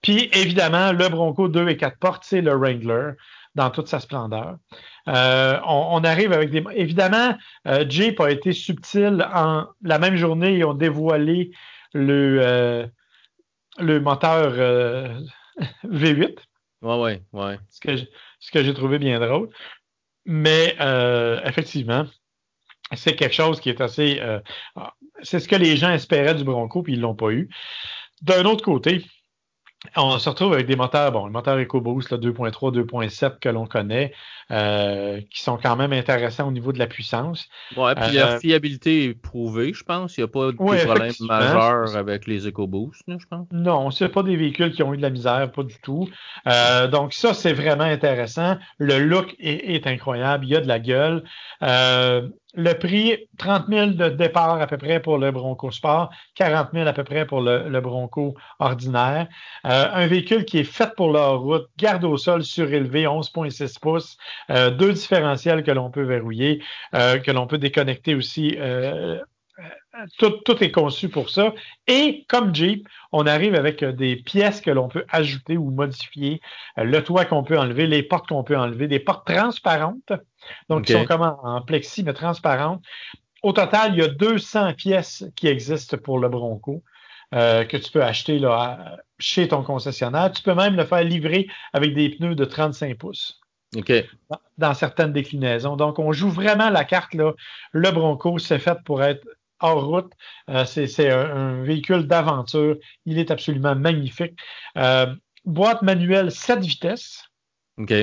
puis évidemment, le Bronco 2 et 4 portes, c'est le Wrangler dans toute sa splendeur. Euh, on, arrive avec des. Évidemment, euh, Jeep a été subtil en la même journée, ils ont dévoilé le, euh, le moteur V8. Ouais, ouais, ouais. Ce que, ce que j'ai trouvé bien drôle. Mais effectivement, c'est quelque chose qui est assez. c'est ce que les gens espéraient du Bronco, puis ils l'ont pas eu. D'un autre côté, on se retrouve avec des moteurs, bon, le moteur EcoBoost 2.3, 2.7 que l'on connaît, euh, qui sont quand même intéressants au niveau de la puissance. Ouais, puis la euh, fiabilité est prouvée, je pense. Il n'y a pas de problème majeur avec les EcoBoost, je pense. Non, ce pas des véhicules qui ont eu de la misère, pas du tout. Euh, donc ça, c'est vraiment intéressant. Le look est, est, incroyable, il y a de la gueule. Le prix, 30 000 de départ à peu près pour le Bronco Sport, 40 000 à peu près pour le, Bronco ordinaire. Euh, un véhicule qui est fait pour la route, garde au sol surélevé, 11,6 pouces, euh, deux différentiels que l'on peut verrouiller, euh, que l'on peut déconnecter aussi tout, est conçu pour ça. Et comme Jeep, on arrive avec euh, des pièces que l'on peut ajouter ou modifier, euh, le toit qu'on peut enlever, les portes qu'on peut enlever, des portes transparentes, donc qui sont comme en, plexi mais transparentes. Au total, il y a 200 pièces qui existent pour le Bronco. Euh, que tu peux acheter là, chez ton concessionnaire. Tu peux même le faire livrer avec des pneus de 35 pouces. Dans certaines déclinaisons. Donc, on joue vraiment la carte. Là. Le Bronco, c'est fait pour être hors route. Euh, c'est un, véhicule d'aventure. Il est absolument magnifique. Euh, boîte manuelle 7 vitesses. OK.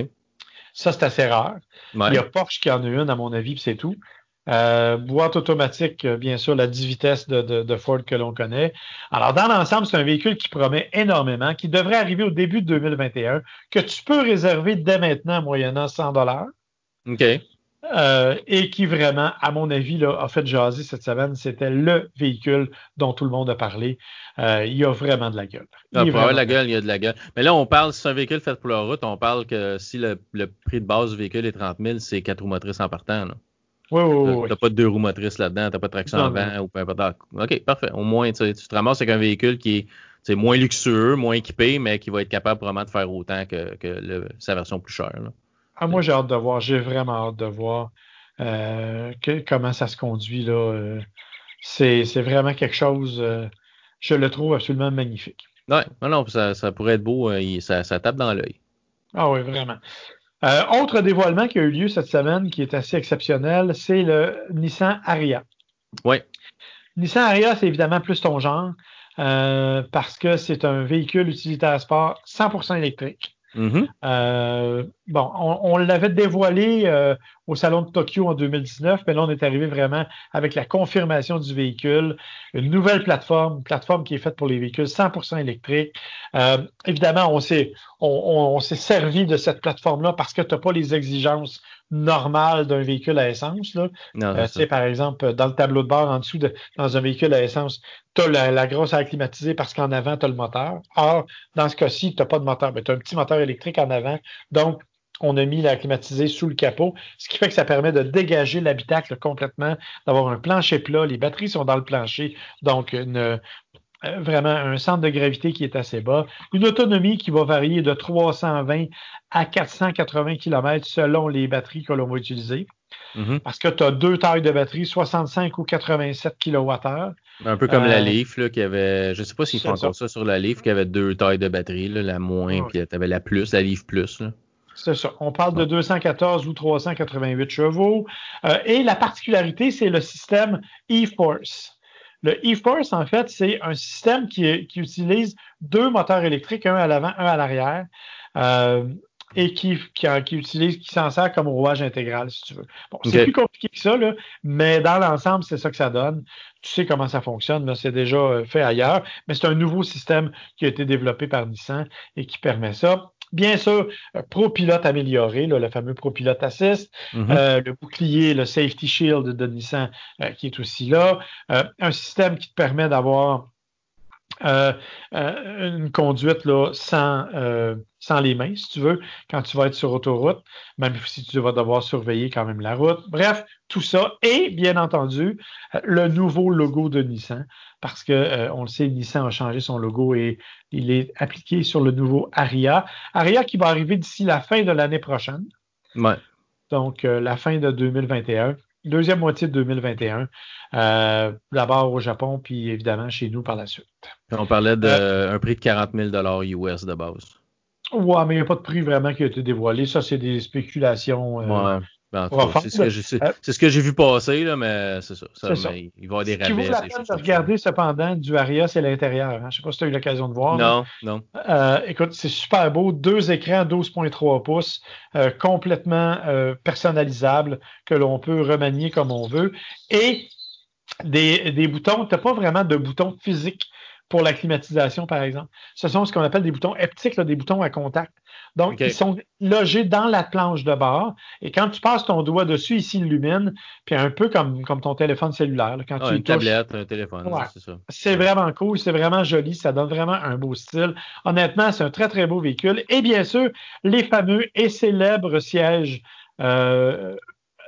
Ça, c'est assez rare. Il y a Porsche qui en a une, à mon avis, c'est tout. Euh, boîte automatique, bien sûr, la 10 vitesses de, de Ford que l'on connaît. Alors, dans l'ensemble, c'est un véhicule qui promet énormément, qui devrait arriver au début de 2021, que tu peux réserver dès maintenant moyennant 100 dollars. OK. Euh, et qui vraiment, à mon avis, là, a fait jaser cette semaine. C'était le véhicule dont tout le monde a parlé. Euh, il y a vraiment de la gueule. Ah, pour avoir de la gueule, il y a de la gueule. Mais là, on parle, si c'est un véhicule fait pour la route, on parle que si le, prix de base du véhicule est 30 000, c'est quatre roues motrices en partant. Là. Oui, oui, oui. T'as pas de deux roues motrices là-dedans, t'as pas de traction avant ou peu importe. OK, parfait. Au moins, tu te ramasses avec un véhicule qui est moins luxueux, moins équipé, mais qui va être capable vraiment de faire autant que, que sa version plus chère. Là. Ah, moi, j'ai hâte de voir. J'ai vraiment hâte de voir euh, comment ça se conduit. là. Euh, c'est, vraiment quelque chose, euh, je le trouve absolument magnifique. Oui, non, ça, pourrait être beau. ça, tape dans l'œil. Ah oui, vraiment. autre dévoilement qui a eu lieu cette semaine qui est assez exceptionnel, c'est le Nissan Aria. Oui. Nissan Aria, c'est évidemment plus ton genre parce que c'est un véhicule utilitaire sport 100% électrique. Mm-hmm. Euh, bon, on, l'avait dévoilé euh, au Salon de Tokyo en 2019, mais là, on est arrivé vraiment avec la confirmation du véhicule, une nouvelle plateforme, une plateforme qui est faite pour les véhicules 100% électriques. Euh, évidemment, on s'est servi de cette plateforme-là parce que tu n'as pas les exigences normales d'un véhicule à essence. Là. c'est par exemple, dans le tableau de bord en dessous, de, dans un véhicule à essence, tu as la, grosse à climatiser parce qu'en avant, tu as le moteur. Or, dans ce cas-ci, tu n'as pas de moteur, mais tu as un petit moteur électrique en avant. Donc, on a mis la climatisée sous le capot, ce qui fait que ça permet de dégager l'habitacle complètement, d'avoir un plancher plat. Les batteries sont dans le plancher, donc une, euh, vraiment un centre de gravité qui est assez bas, une autonomie qui va varier de 320 à 480 km selon les batteries que l'on va utiliser. Mm-hmm. Parce que tu as deux tailles de batterie, 65 ou 87 kWh. Un peu comme la euh, Leaf, là, qui avait, je sais pas s'ils font encore ça. sur la Leaf, qui avait deux tailles de batterie, la moins, puis tu avais la plus, la Leaf Plus. C'est ça. On parle de 214 ou 388 chevaux. Euh, et la particularité, c'est le système e-Force. Le e-Force, en fait, c'est un système qui, utilise deux moteurs électriques, un à l'avant, un à l'arrière, euh, et qui, qui, utilise, qui s'en sert comme rouage intégral, si tu veux. Bon, c'est plus compliqué que ça, là, mais dans l'ensemble, c'est ça que ça donne. Tu sais comment ça fonctionne, c'est déjà euh, fait ailleurs, mais c'est un nouveau système qui a été développé par Nissan et qui permet ça. Bien sûr, euh, ProPilot amélioré, le fameux ProPilot Assist, mm-hmm. euh, le bouclier, le Safety Shield de Nissan euh, qui est aussi là, un système qui te permet d'avoir euh, une conduite là, sans, sans les mains, si tu veux, quand tu vas être sur autoroute, même si tu vas devoir surveiller quand même la route. Bref, tout ça. Et bien entendu, le nouveau logo de Nissan, parce que on le sait, Nissan a changé son logo et il est appliqué sur le nouveau Aria. Aria qui va arriver d'ici la fin de l'année prochaine. Ouais. Donc, la fin de 2021 deuxième moitié de 2021. Euh, D'abord au Japon, puis évidemment chez nous par la suite. On parlait d'un euh, prix de 40 000 US de base. Ouais, mais il n'y a pas de prix vraiment qui a été dévoilé. Ça, c'est des spéculations. Euh, ouais. Ben, c'est ce que j'ai vu passer, là, mais c'est ça. ça, ça. il va y avoir des rabais. Ce qui vaut la peine de regarder cependant du Aria, c'est l'intérieur. Hein. Je ne sais pas si tu as eu l'occasion de voir. Non, non. Euh, écoute, c'est super beau. Deux écrans 12.3 pouces, euh, complètement euh, personnalisables, que l'on peut remanier comme on veut. Et des, des boutons, tu n'as pas vraiment de boutons physiques pour la climatisation, par exemple. Ce sont ce qu'on appelle des boutons haptiques, des boutons à contact. Donc, ils sont logés dans la planche de bord. Et quand tu passes ton doigt dessus, il s'illumine. Puis un peu comme, comme ton téléphone cellulaire. quand ah, tu une tablette, un téléphone, c'est ça. C'est vraiment cool, c'est vraiment joli. Ça donne vraiment un beau style. Honnêtement, c'est un très, très beau véhicule. Et bien sûr, les fameux et célèbres sièges euh,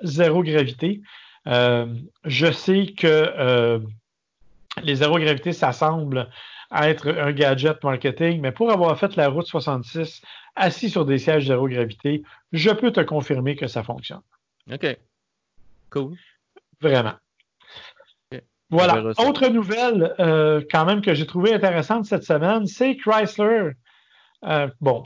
zéro gravité. Euh, je sais que euh, les zéro gravité, ça semble être un gadget marketing, mais pour avoir fait la route 66 assis sur des sièges zéro gravité, je peux te confirmer que ça fonctionne. OK. Cool. Vraiment. Voilà. Autre nouvelle, euh, quand même, que j'ai trouvé intéressante cette semaine, c'est Chrysler. Euh, bon,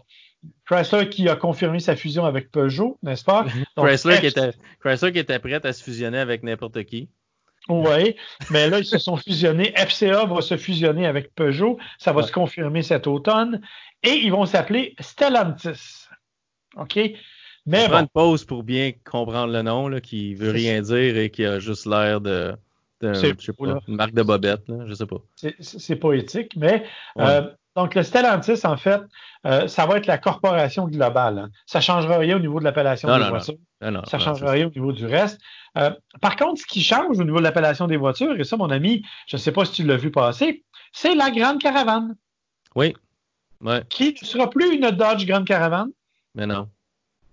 Chrysler qui a confirmé sa fusion avec Peugeot, n'est-ce pas? Chrysler, qui était, Chrysler qui était prête à se fusionner avec n'importe qui. Oui, mais là, ils se sont fusionnés. FCA va se fusionner avec Peugeot. Ça va se confirmer cet automne. Et ils vont s'appeler Stellantis. OK? Mais bon. une pause pour bien comprendre le nom, là, qui veut rien dire et qui a juste l'air de, de je sais pas, une marque de bobette, là, je sais pas. C'est poétique, mais euh, donc, le Stellantis, en fait, euh, ça va être la corporation globale. Hein. Ça ne changera rien au niveau de l'appellation des voitures. ça ne changera rien au niveau du reste. Euh, par contre, ce qui change au niveau de l'appellation des voitures, et ça, mon ami, je ne sais pas si tu l'as vu passer, c'est la Grande Caravane. Oui. Qui ne sera plus une Dodge Grande Caravane. Mais non.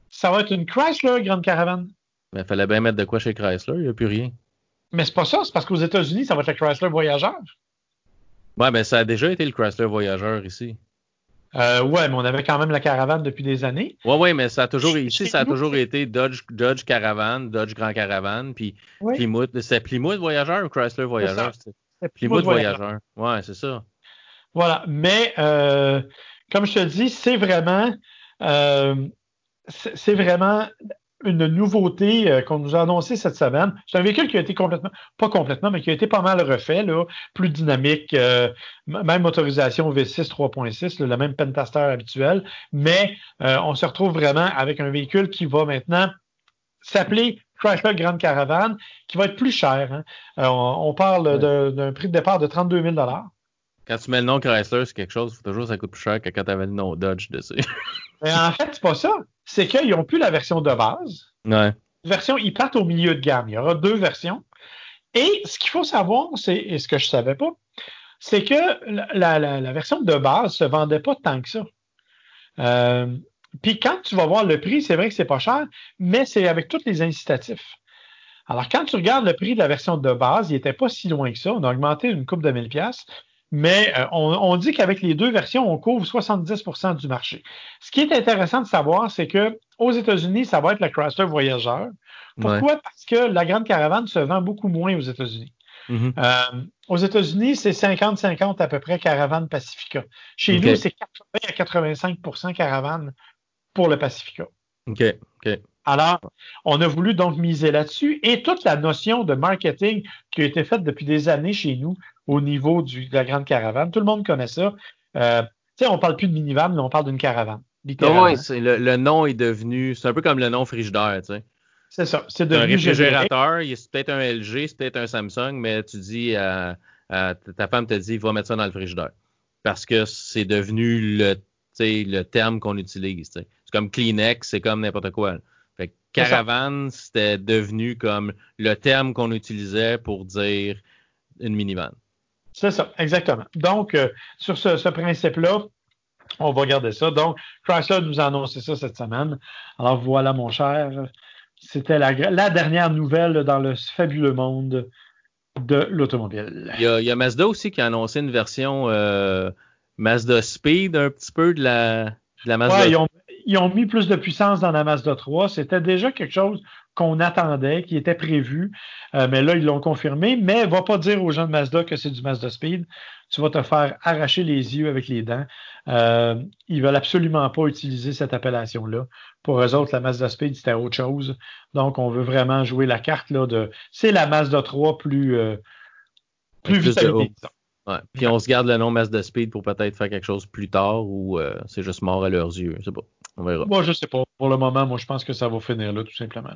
Ça va être une Chrysler Grande Caravane. Mais il fallait bien mettre de quoi chez Chrysler, il n'y a plus rien. Mais c'est pas ça, c'est parce qu'aux États-Unis, ça va être la Chrysler Voyageur. Ouais, mais ça a déjà été le Chrysler Voyageur ici. Euh, ouais, mais on avait quand même la caravane depuis des années. Ouais, ouais, mais ça a toujours ici, ça a toujours été Dodge, Dodge Caravane, Dodge Grand Caravane, puis Plymouth. C'est Plymouth Voyageur ou Chrysler Voyageur? C'est Plymouth, Voyageur. Ouais, c'est ça. Voilà, mais euh, comme je te dis, c'est vraiment, euh, c'est vraiment une nouveauté euh, qu'on nous a annoncée cette semaine. C'est un véhicule qui a été complètement, pas complètement, mais qui a été pas mal refait, là, plus dynamique, euh, même motorisation V6 3.6, le même Pentaster habituel, mais euh, on se retrouve vraiment avec un véhicule qui va maintenant s'appeler Chrysler Grand Caravan, qui va être plus cher. Hein. On, parle d'un prix de départ de 32 000 quand tu mets le nom Chrysler, c'est quelque chose, faut toujours ça coûte plus cher que quand tu avais le nom Dodge dessus. Mais en fait, c'est pas ça. C'est qu'ils n'ont plus la version de base. Ouais. version, ils partent au milieu de gamme. Il y aura deux versions. Et ce qu'il faut savoir, c'est, et ce que je savais pas, c'est que la, version de base se vendait pas tant que ça. Euh, puis quand tu vas voir le prix, c'est vrai que c'est pas cher, mais c'est avec tous les incitatifs. Alors, quand tu regardes le prix de la version de base, il n'était pas si loin que ça. On a augmenté une coupe de 1000 pièces. Mais euh, on, dit qu'avec les deux versions, on couvre 70% du marché. Ce qui est intéressant de savoir, c'est que aux États-Unis, ça va être la Chrysler Voyageur. Pourquoi? Parce que la grande caravane se vend beaucoup moins aux États-Unis. Mm-hmm. Euh, aux États-Unis, c'est 50-50 à peu près caravane Pacifica. Chez nous, c'est 80 à 85% caravane pour le Pacifica. OK. OK. Alors, on a voulu donc miser là-dessus et toute la notion de marketing qui a été faite depuis des années chez nous au niveau de la grande caravane, tout le monde connaît ça. Euh, tu sais, on parle plus de minivan, mais on parle d'une caravane. Littéralement. le, le, nom est devenu, c'est un peu comme le nom frigidaire, tu sais. C'est ça. C'est devenu un réfrigérateur, c'est peut-être un LG, c'est peut-être un Samsung, mais tu dis à, ta femme te dit, va mettre ça dans le frigidaire. Parce que c'est devenu le, le terme qu'on utilise. C'est comme Kleenex, c'est comme n'importe quoi. Caravane, c'était devenu comme le terme qu'on utilisait pour dire une minivan. C'est ça, exactement. Donc, euh, sur ce, principe-là, on va garder ça. Donc, Chrysler nous a annoncé ça cette semaine. Alors voilà, mon cher. C'était la, dernière nouvelle dans le fabuleux monde de l'automobile. Il, y, a, Mazda aussi qui a annoncé une version euh, Mazda Speed, un petit peu de la, de la Mazda. Ouais, ils ont mis plus de puissance dans la Mazda 3. C'était déjà quelque chose qu'on attendait, qui était prévu, euh, mais là, ils l'ont confirmé. Mais va pas dire aux gens de Mazda que c'est du Mazda Speed. Tu vas te faire arracher les yeux avec les dents. Euh, ils veulent absolument pas utiliser cette appellation-là. Pour eux autres, la Mazda Speed, c'était autre chose. Donc, on veut vraiment jouer la carte là de. C'est la Mazda 3 plus, euh, plus, plus Ouais. Puis on se garde le nom Mazda Speed pour peut-être faire quelque chose plus tard ou euh, c'est juste mort à leurs yeux. Je sais pas. On verra. Moi, je sais pas. Pour le moment, moi, je pense que ça va finir là, tout simplement.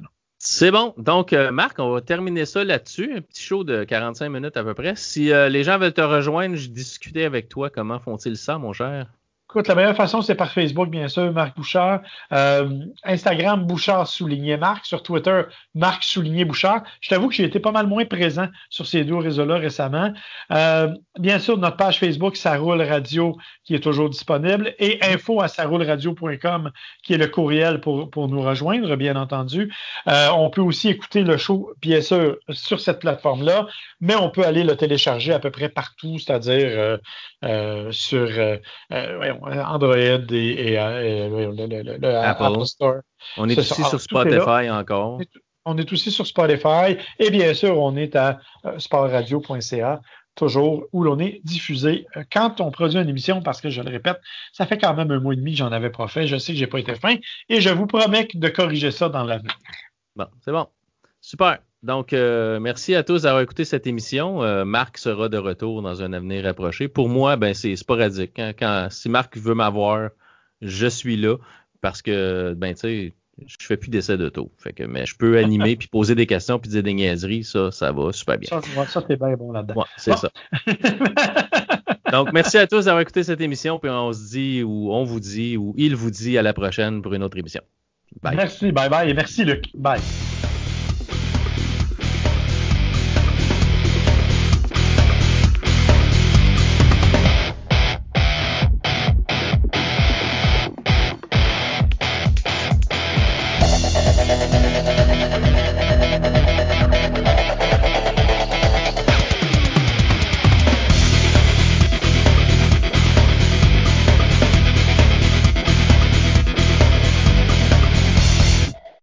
C'est bon. Donc, euh, Marc, on va terminer ça là-dessus. Un petit show de 45 minutes à peu près. Si euh, les gens veulent te rejoindre, je discutais avec toi. Comment font-ils ça, mon cher? Écoute, la meilleure façon, c'est par Facebook, bien sûr, Marc Bouchard. Euh, Instagram, Bouchard souligné Marc. Sur Twitter, Marc souligné Bouchard. Je t'avoue que j'ai été pas mal moins présent sur ces deux réseaux-là récemment. Euh, bien sûr, notre page Facebook, Ça radio, qui est toujours disponible, et info à sarouleradio.com, qui est le courriel pour, pour nous rejoindre, bien entendu. Euh, on peut aussi écouter le show, bien sûr, sur cette plateforme-là, mais on peut aller le télécharger à peu près partout, c'est-à-dire sur Android et, le, Apple. Store. On est aussi sur Spotify encore. On est aussi sur Spotify et bien sûr, on est à euh, sportradio.ca toujours où l'on est diffusé euh, quand on produit une émission, parce que je le répète, ça fait quand même un mois et demi que j'en avais pas fait. Je sais que j'ai pas été fin et je vous promets de corriger ça dans l'avenir. Bon, c'est bon. Super. Donc, euh, merci à tous d'avoir écouté cette émission. Euh, Marc sera de retour dans un avenir rapproché. Pour moi, ben c'est sporadique. Hein. Quand, si Marc veut m'avoir, je suis là parce que, ben tu sais, je fais plus d'essais d'auto. Fait que, mais je peux animer puis poser des questions puis dire des niaiseries. Ça, ça va super bien. Ça, ça t'es bien bon là-dedans. Ouais, c'est ça. Donc, merci à tous d'avoir écouté cette émission. Puis on se dit, ou on vous dit, ou il vous dit à la prochaine pour une autre émission. Bye. Merci. Bye bye. Et merci, Luc. Bye.